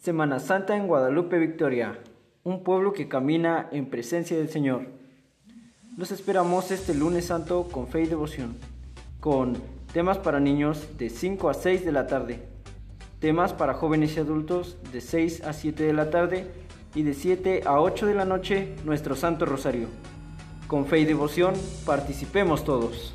Semana Santa en Guadalupe Victoria, un pueblo que camina en presencia del Señor. Los esperamos este lunes santo con fe y devoción, con temas para niños de 5 a 6 de la tarde, temas para jóvenes y adultos de 6 a 7 de la tarde y de 7 a 8 de la noche nuestro Santo Rosario. Con fe y devoción participemos todos.